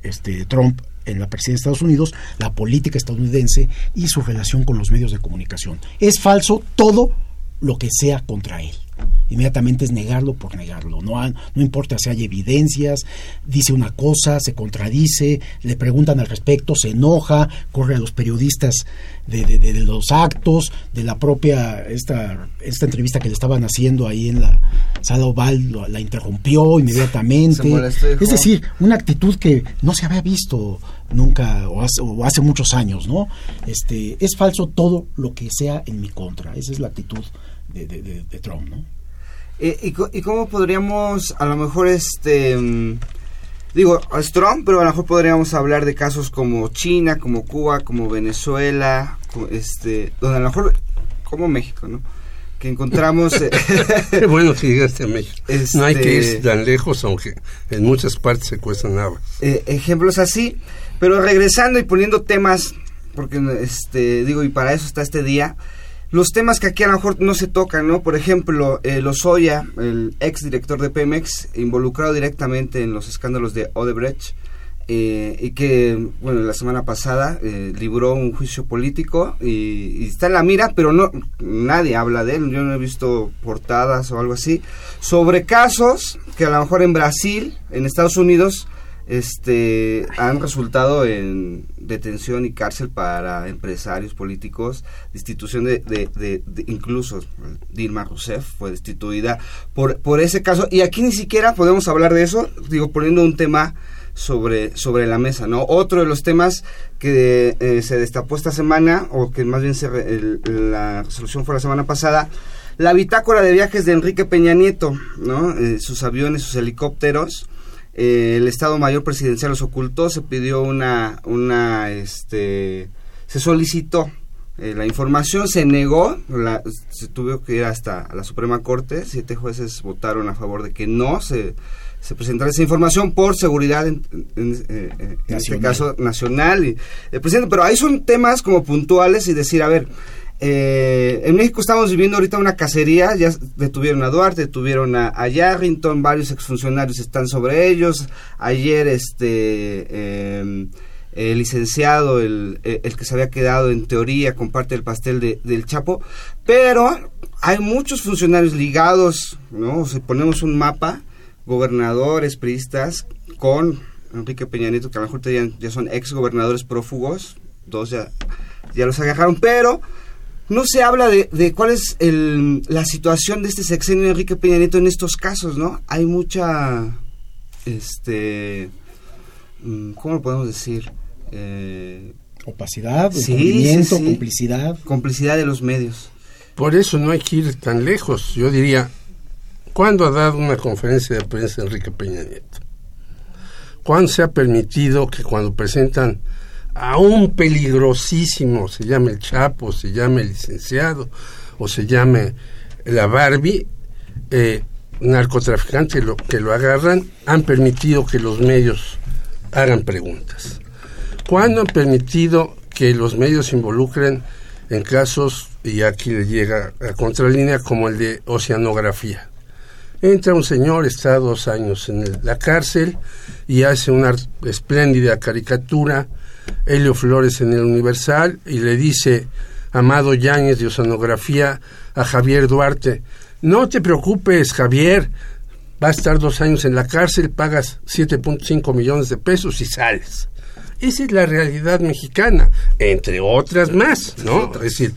este Trump en la presidencia de Estados Unidos, la política estadounidense y su relación con los medios de comunicación. Es falso todo lo que sea contra él inmediatamente es negarlo por negarlo. No, no importa si hay evidencias, dice una cosa, se contradice, le preguntan al respecto, se enoja, corre a los periodistas de, de, los actos, de la propia, esta, esta entrevista que le estaban haciendo ahí en la sala oval, la interrumpió inmediatamente. es decir, una actitud que no se había visto nunca o hace, o hace, muchos años, ¿no? Este, es falso todo lo que sea en mi contra. Esa es la actitud de, de Trump, ¿no? Eh, y, cómo podríamos, a lo mejor, este... Mm, digo, es Trump, pero a lo mejor podríamos hablar de casos como China, como Cuba, como Venezuela, este, donde a lo mejor, como México, ¿no? Que encontramos... Eh, Qué bueno que llegaste a México. no hay que ir este, tan lejos, aunque en muchas partes se cuestan nada. Eh, ejemplos así, pero regresando y poniendo temas, porque, este, digo, y para eso está este día, los temas que aquí a lo mejor no se tocan, ¿no? Por ejemplo, eh, Lozoya, el ex director de Pemex, involucrado directamente en los escándalos de Odebrecht, eh, y que, bueno, la semana pasada eh, libró un juicio político y, está en la mira, pero no nadie habla de él, yo no he visto portadas o algo así, sobre casos que a lo mejor en Brasil, en Estados Unidos, este han resultado en detención y cárcel para empresarios políticos, destitución de, de, incluso Dilma Rousseff fue destituida por, por ese caso y aquí ni siquiera podemos hablar de eso, digo poniendo un tema sobre, sobre la mesa, ¿no? Otro de los temas que eh, se destapó esta semana, o que más bien se la resolución fue la semana pasada, la bitácora de viajes de Enrique Peña Nieto, ¿no? Eh, sus aviones, sus helicópteros, eh, el Estado Mayor Presidencial los ocultó, se pidió una, una, este, se solicitó eh, la información, se negó, se tuvo que ir hasta la Suprema Corte, siete jueces votaron a favor de que no se, se presentara esa información por seguridad, en, eh, este caso nacional, y el presidente, pero ahí son temas como puntuales y decir, a ver, eh, en México estamos viviendo ahorita una cacería, ya detuvieron a Duarte, detuvieron a, a Yarrington, varios exfuncionarios están sobre ellos. Ayer este em, el licenciado, el, el, que se había quedado en teoría con parte del pastel de, del Chapo, pero hay muchos funcionarios ligados, ¿no? Si ponemos un mapa, gobernadores, priistas, con Enrique Peña Nieto, que a lo mejor ya, ya son ex gobernadores prófugos, dos ya, ya los agarraron, pero no se habla de, de cuál es el, la situación de este sexenio de Enrique Peña Nieto en estos casos, ¿no? Hay mucha, este, mm, ¿cómo lo podemos decir? Eh, Opacidad, sí, complicidad. Complicidad de los medios. Por eso no hay que ir tan lejos. Yo diría, ¿cuándo ha dado una conferencia de prensa Enrique Peña Nieto? ¿Cuándo se ha permitido que cuando presentan a un peligrosísimo, se llame el Chapo, se llame el licenciado, o se llame la Barbie, eh, narcotraficante lo, que lo agarran, han permitido que los medios hagan preguntas. ¿Cuándo han permitido que los medios se involucren en casos, y aquí le llega a contralínea, como el de oceanografía? Entra un señor, está dos años en la cárcel y hace una espléndida caricatura, Helio Flores en el Universal, y le dice Amado Yáñez de Oceanografía a Javier Duarte, no te preocupes, Javier, va a estar dos años en la cárcel, pagas 7.5 millones de pesos y sales. Esa es la realidad mexicana, entre otras más, ¿no? Es decir,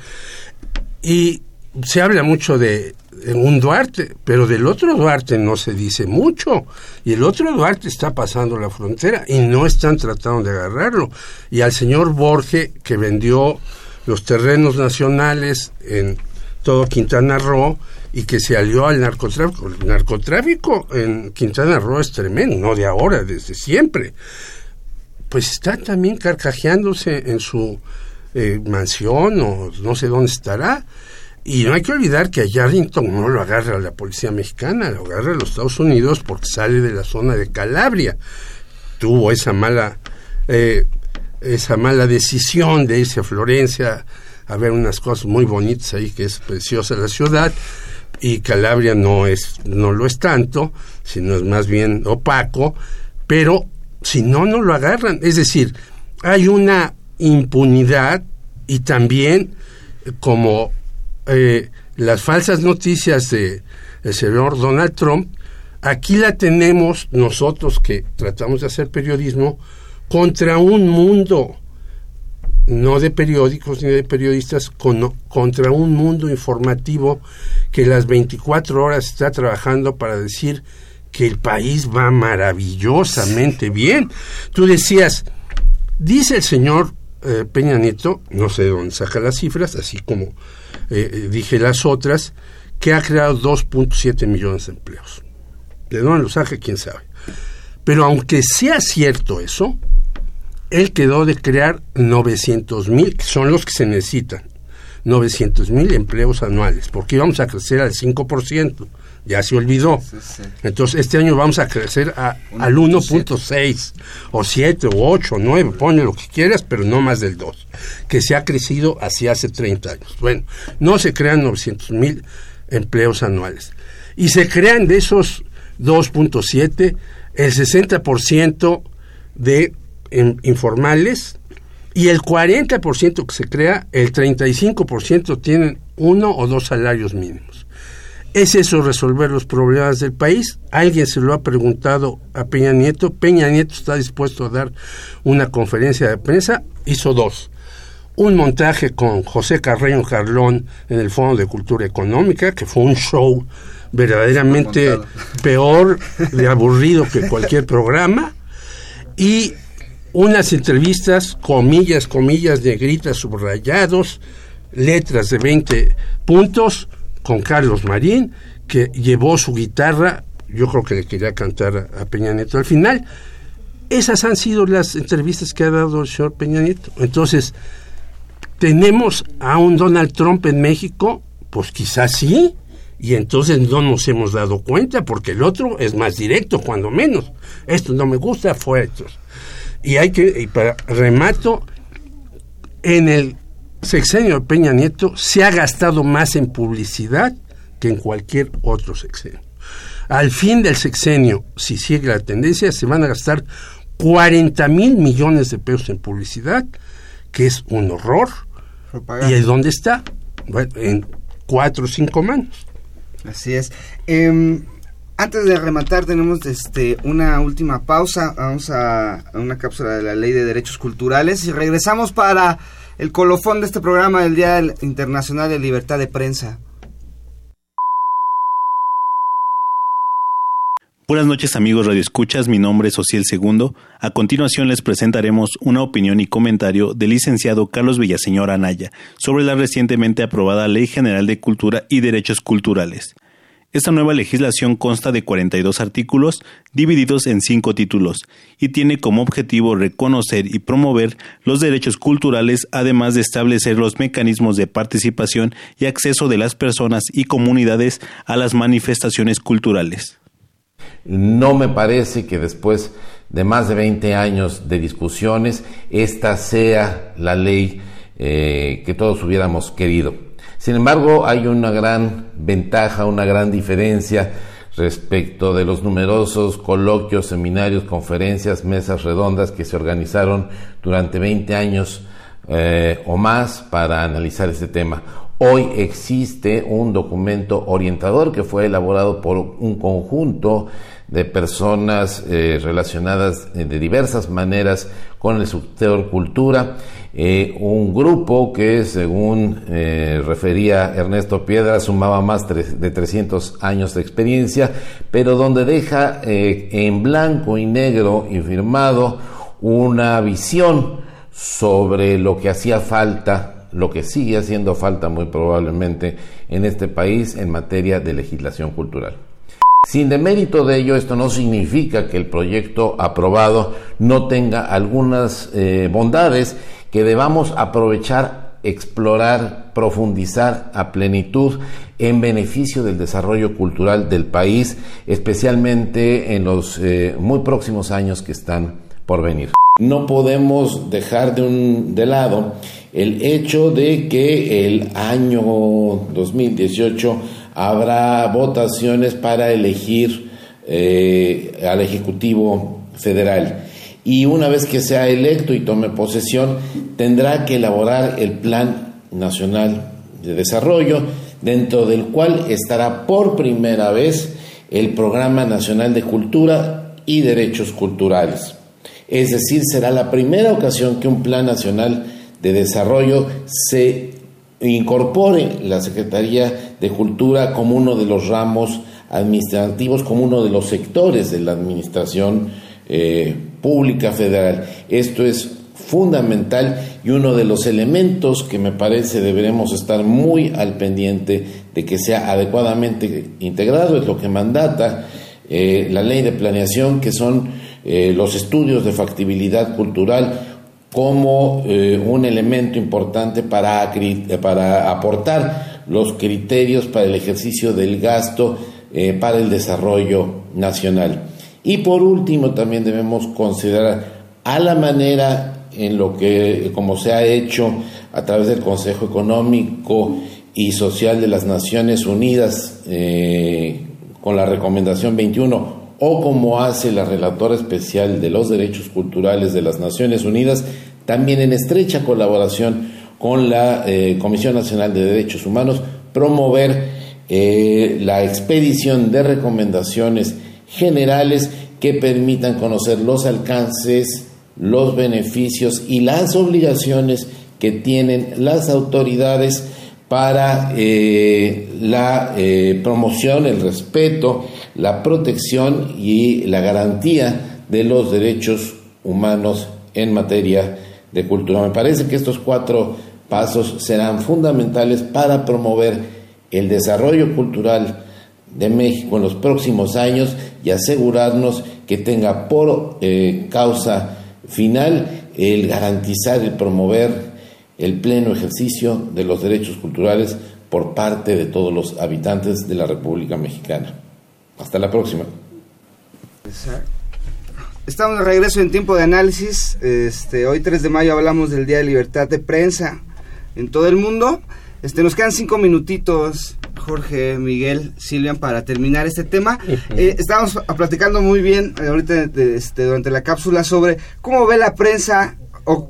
y se habla mucho de, un Duarte, pero del otro Duarte no se dice mucho. Y el otro Duarte está pasando la frontera y no están tratando de agarrarlo. Y al señor Borge, que vendió los terrenos nacionales en todo Quintana Roo, y que se alió al narcotráfico. El narcotráfico en Quintana Roo es tremendo, no de ahora, desde siempre. Pues está también carcajeándose en su eh, mansión o no sé dónde estará. Y no hay que olvidar que a Yarrington no lo agarra la policía mexicana, lo agarra los Estados Unidos porque sale de la zona de Calabria. Tuvo esa mala, eh, esa mala decisión de irse a Florencia a ver unas cosas muy bonitas ahí, que es preciosa la ciudad. Y Calabria no es no lo es tanto, sino es más bien opaco, pero si no no lo agarran, es decir, hay una impunidad y también como eh, las falsas noticias de el señor Donald Trump, aquí la tenemos nosotros que tratamos de hacer periodismo contra un mundo no de periódicos ni de periodistas, contra un mundo informativo que las 24 horas está trabajando para decir que el país va maravillosamente bien. Tú decías, dice el señor eh, Peña Nieto, no sé de dónde saca las cifras, así como eh, eh, dije las otras, que ha creado 2.7 millones de empleos. ¿De dónde lo saca? ¿Quién sabe? Pero aunque sea cierto eso, él quedó de crear 900 mil, que son los que se necesitan, 900 mil empleos anuales, porque íbamos a crecer al 5%, ya se olvidó. Entonces, este año vamos a crecer a, al 1.6, o 7, o 8, o 9, pone lo que quieras, pero no más del 2, que se ha crecido hacia hace 30 años. Bueno, no se crean 900 mil empleos anuales. Y se crean de esos 2.7, el 60% de informales y el 40% que se crea, el 35% tienen uno o dos salarios mínimos. ¿Es eso resolver los problemas del país? Alguien se lo ha preguntado a Peña Nieto. Peña Nieto está dispuesto a dar una conferencia de prensa. Hizo dos. Un montaje con José Carreño Carlón en el Fondo de Cultura Económica, que fue un show verdaderamente peor de aburrido que cualquier programa. Y unas entrevistas, comillas, comillas, negritas, subrayados, letras de 20 puntos con Carlos Marín, que llevó su guitarra, yo creo que le quería cantar a Peña Nieto al final. Esas han sido las entrevistas que ha dado el señor Peña Nieto. Entonces, ¿tenemos a un Donald Trump en México? Pues quizás sí, y entonces no nos hemos dado cuenta porque el otro es más directo, cuando menos. Esto no me gusta, fue esto. Y hay que, y para remato, en el sexenio de Peña Nieto se ha gastado más en publicidad que en cualquier otro sexenio. Al fin del sexenio, si sigue la tendencia, se van a gastar 40 mil millones de pesos en publicidad, que es un horror. ¿Y ahí dónde está? Bueno, en cuatro o cinco manos. Así es. Em, antes de rematar tenemos este una última pausa. Vamos a, a, una cápsula de la Ley de Derechos Culturales y regresamos para el colofón de este programa del Día Internacional de Libertad de Prensa. Buenas noches amigos Radio Escuchas, mi nombre es Ociel Segundo. A continuación les presentaremos una opinión y comentario del licenciado Carlos Villaseñor Anaya sobre la recientemente aprobada Ley General de Cultura y Derechos Culturales. Esta nueva legislación consta de 42 artículos divididos en cinco títulos y tiene como objetivo reconocer y promover los derechos culturales además de establecer los mecanismos de participación y acceso de las personas y comunidades a las manifestaciones culturales. No me parece que después de más de 20 años de discusiones, esta sea la ley eh, que todos hubiéramos querido. Sin embargo, hay una gran ventaja, una gran diferencia respecto de los numerosos coloquios, seminarios, conferencias, mesas redondas que se organizaron durante 20 años eh, o más para analizar este tema. Hoy existe un documento orientador que fue elaborado por un conjunto de personas eh, relacionadas eh, de diversas maneras con el sector cultura, eh, un grupo que según refería Ernesto Piedra sumaba más de 300 años de experiencia, pero donde deja en blanco y negro y firmado una visión sobre lo que hacía falta, lo que sigue haciendo falta muy probablemente en este país en materia de legislación cultural. Sin demérito de ello, esto no significa que el proyecto aprobado no tenga algunas eh, bondades que debamos aprovechar, explorar, profundizar a plenitud en beneficio del desarrollo cultural del país, especialmente en los eh, muy próximos años que están por venir. No podemos dejar de, un, de lado el hecho de que el año 2018 habrá votaciones para elegir eh, al Ejecutivo Federal. Y una vez que sea electo y tome posesión, tendrá que elaborar el Plan Nacional de Desarrollo, dentro del cual estará por primera vez el Programa Nacional de Cultura y Derechos Culturales. Es decir, será la primera ocasión que un Plan Nacional de Desarrollo se incorpore la Secretaría de Cultura como uno de los ramos administrativos, como uno de los sectores de la administración eh, pública federal. Esto es fundamental y uno de los elementos que me parece deberemos estar muy al pendiente de que sea adecuadamente integrado, es lo que mandata eh, la ley de planeación, que son eh, los estudios de factibilidad cultural como eh, un elemento importante para, para aportar los criterios para el ejercicio del gasto para el desarrollo nacional. Y por último, también debemos considerar a la manera en lo que, como se ha hecho a través del Consejo Económico y Social de las Naciones Unidas, eh, con la recomendación 21, o como hace la relatora especial de los derechos culturales de las Naciones Unidas, también en estrecha colaboración con la eh, Comisión Nacional de Derechos Humanos, promover eh, la expedición de recomendaciones generales que permitan conocer los alcances, los beneficios y las obligaciones que tienen las autoridades para eh, la promoción, el respeto, la protección y la garantía de los derechos humanos en materia de cultura. Me parece que estos cuatro pasos serán fundamentales para promover el desarrollo cultural de México en los próximos años y asegurarnos que tenga por eh, causa final el garantizar y promover el pleno ejercicio de los derechos culturales por parte de todos los habitantes de la República Mexicana. Hasta la próxima. Estamos de regreso en tiempo de análisis. Este, hoy 3 de mayo hablamos del Día de Libertad de Prensa en todo el mundo. Este, nos quedan cinco minutitos Jorge, Miguel, Silvian, para terminar este tema. Eh, estábamos platicando muy bien eh, ahorita este, durante la cápsula sobre cómo ve la prensa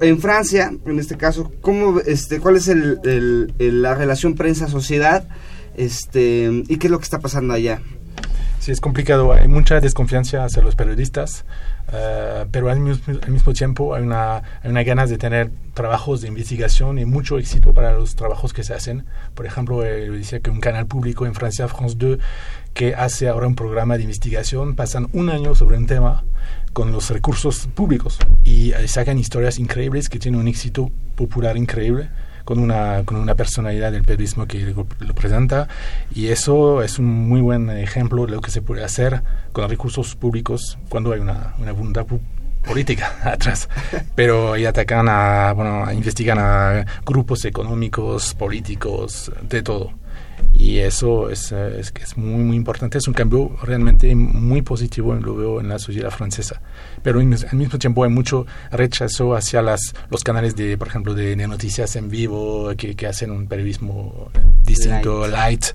en Francia, en este caso, cómo, este, cuál es el, la relación prensa-sociedad este, y qué es lo que está pasando allá. Sí, es complicado. Hay mucha desconfianza hacia los periodistas. Eh, pero al mismo, tiempo hay una, hay una ganas de tener trabajos de investigación y mucho éxito para los trabajos que se hacen. Por ejemplo, eh, decía que un canal público en Francia, France 2, que hace ahora un programa de investigación, pasan un año sobre un tema con los recursos públicos y eh, sacan historias increíbles que tienen un éxito popular increíble con una, con una personalidad del periodismo que lo, presenta y eso es un muy buen ejemplo de lo que se puede hacer con recursos públicos cuando hay una, una voluntad política atrás, pero y atacan a, bueno, investigan a grupos económicos, políticos, de todo y eso es, es, es, muy, muy importante. Es un cambio realmente muy positivo, lo veo en la sociedad francesa. Pero al mismo tiempo hay mucho rechazo hacia las, los canales, de, por ejemplo, de, noticias en vivo que, que, hacen un periodismo distinto, light.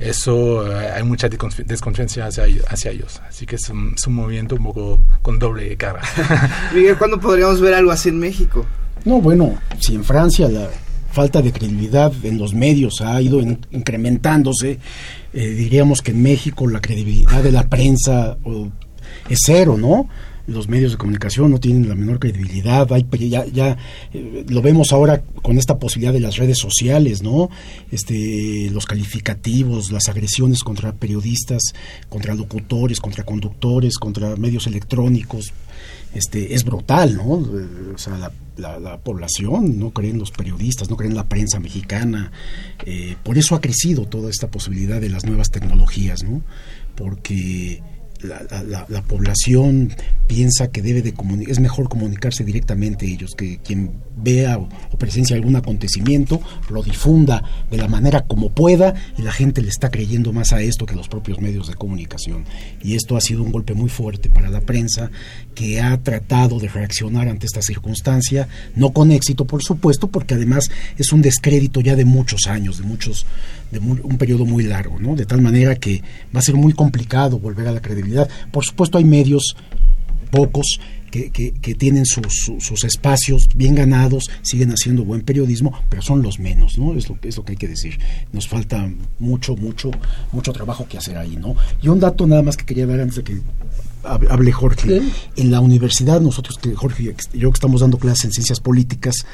Eso, eh, hay mucha desconfianza hacia, hacia, ellos. Así que es un, es un movimiento un poco con doble cara. Miguel, ¿cuándo podríamos ver algo así en México? No, bueno, si en Francia la falta de credibilidad en los medios ha ido incrementándose. Eh, diríamos que en México la credibilidad de la prensa es cero, ¿no? Los medios de comunicación no tienen la menor credibilidad. Hay, ya, ya eh, lo vemos ahora con esta posibilidad de las redes sociales, ¿no? Este, los calificativos, las agresiones contra periodistas, contra locutores, contra conductores, contra medios electrónicos, este, es brutal, ¿no? O sea, la, la, población no cree en los periodistas, no cree en la prensa mexicana. Eh, por eso ha crecido toda esta posibilidad de las nuevas tecnologías, ¿no? Porque la, la, población piensa que debe de es mejor comunicarse directamente ellos, que quien vea o, presencia algún acontecimiento lo difunda de la manera como pueda y la gente le está creyendo más a esto que a los propios medios de comunicación. Y esto ha sido un golpe muy fuerte para la prensa que ha tratado de reaccionar ante esta circunstancia, no con éxito por supuesto, porque además es un descrédito ya de muchos años, de muchos de un periodo muy largo, ¿no? De tal manera que va a ser muy complicado volver a la credibilidad. Por supuesto hay medios, pocos, que, que, tienen sus, sus, espacios bien ganados, siguen haciendo buen periodismo, pero son los menos, ¿no? Es lo, es lo que hay que decir. Nos falta mucho, mucho, mucho trabajo que hacer ahí, ¿no? Y un dato nada más que quería dar antes de que hable Jorge. En la universidad, nosotros que Jorge y yo que estamos dando clases en ciencias políticas,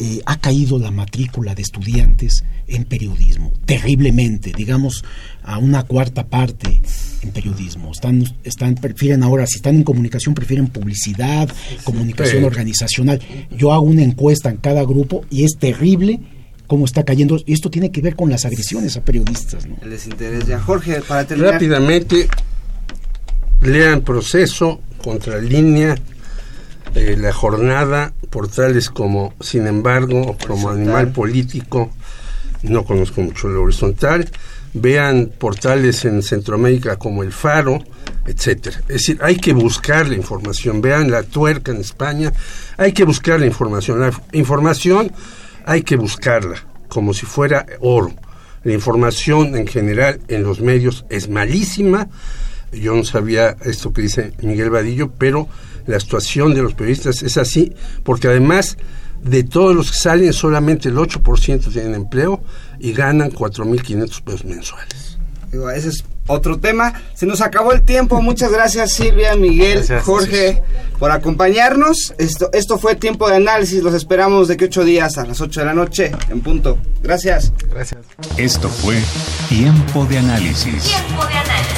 eh, ha caído la matrícula de estudiantes en periodismo, terriblemente, digamos a una cuarta parte en periodismo. Están, están, prefieren ahora, si están en comunicación, prefieren publicidad, comunicación organizacional. Yo hago una encuesta en cada grupo y es terrible cómo está cayendo. Y esto tiene que ver con las agresiones a periodistas. ¿no? El desinterés ya. Jorge, para terminar. Rápidamente, lean proceso, contra línea eh, la jornada, portales como Sin embargo, como Animal Político, no conozco mucho el horizontal, vean portales en Centroamérica como El Faro, etcétera. Es decir, hay que buscar la información, vean la tuerca en España, hay que buscar la información. La información hay que buscarla como si fuera oro. La información en general en los medios es malísima. Yo no sabía esto que dice Miguel Vadillo, pero la situación de los periodistas es así, porque además de todos los que salen, solamente el 8% tienen empleo y ganan 4.500 pesos mensuales. Ese es otro tema. Se nos acabó el tiempo. Muchas gracias Silvia, Miguel, Jorge por acompañarnos. Esto, esto fue Tiempo de Análisis. Los esperamos de que ocho días a las 8 de la noche en punto. Gracias. Gracias. Esto fue Tiempo de Análisis. Tiempo de Análisis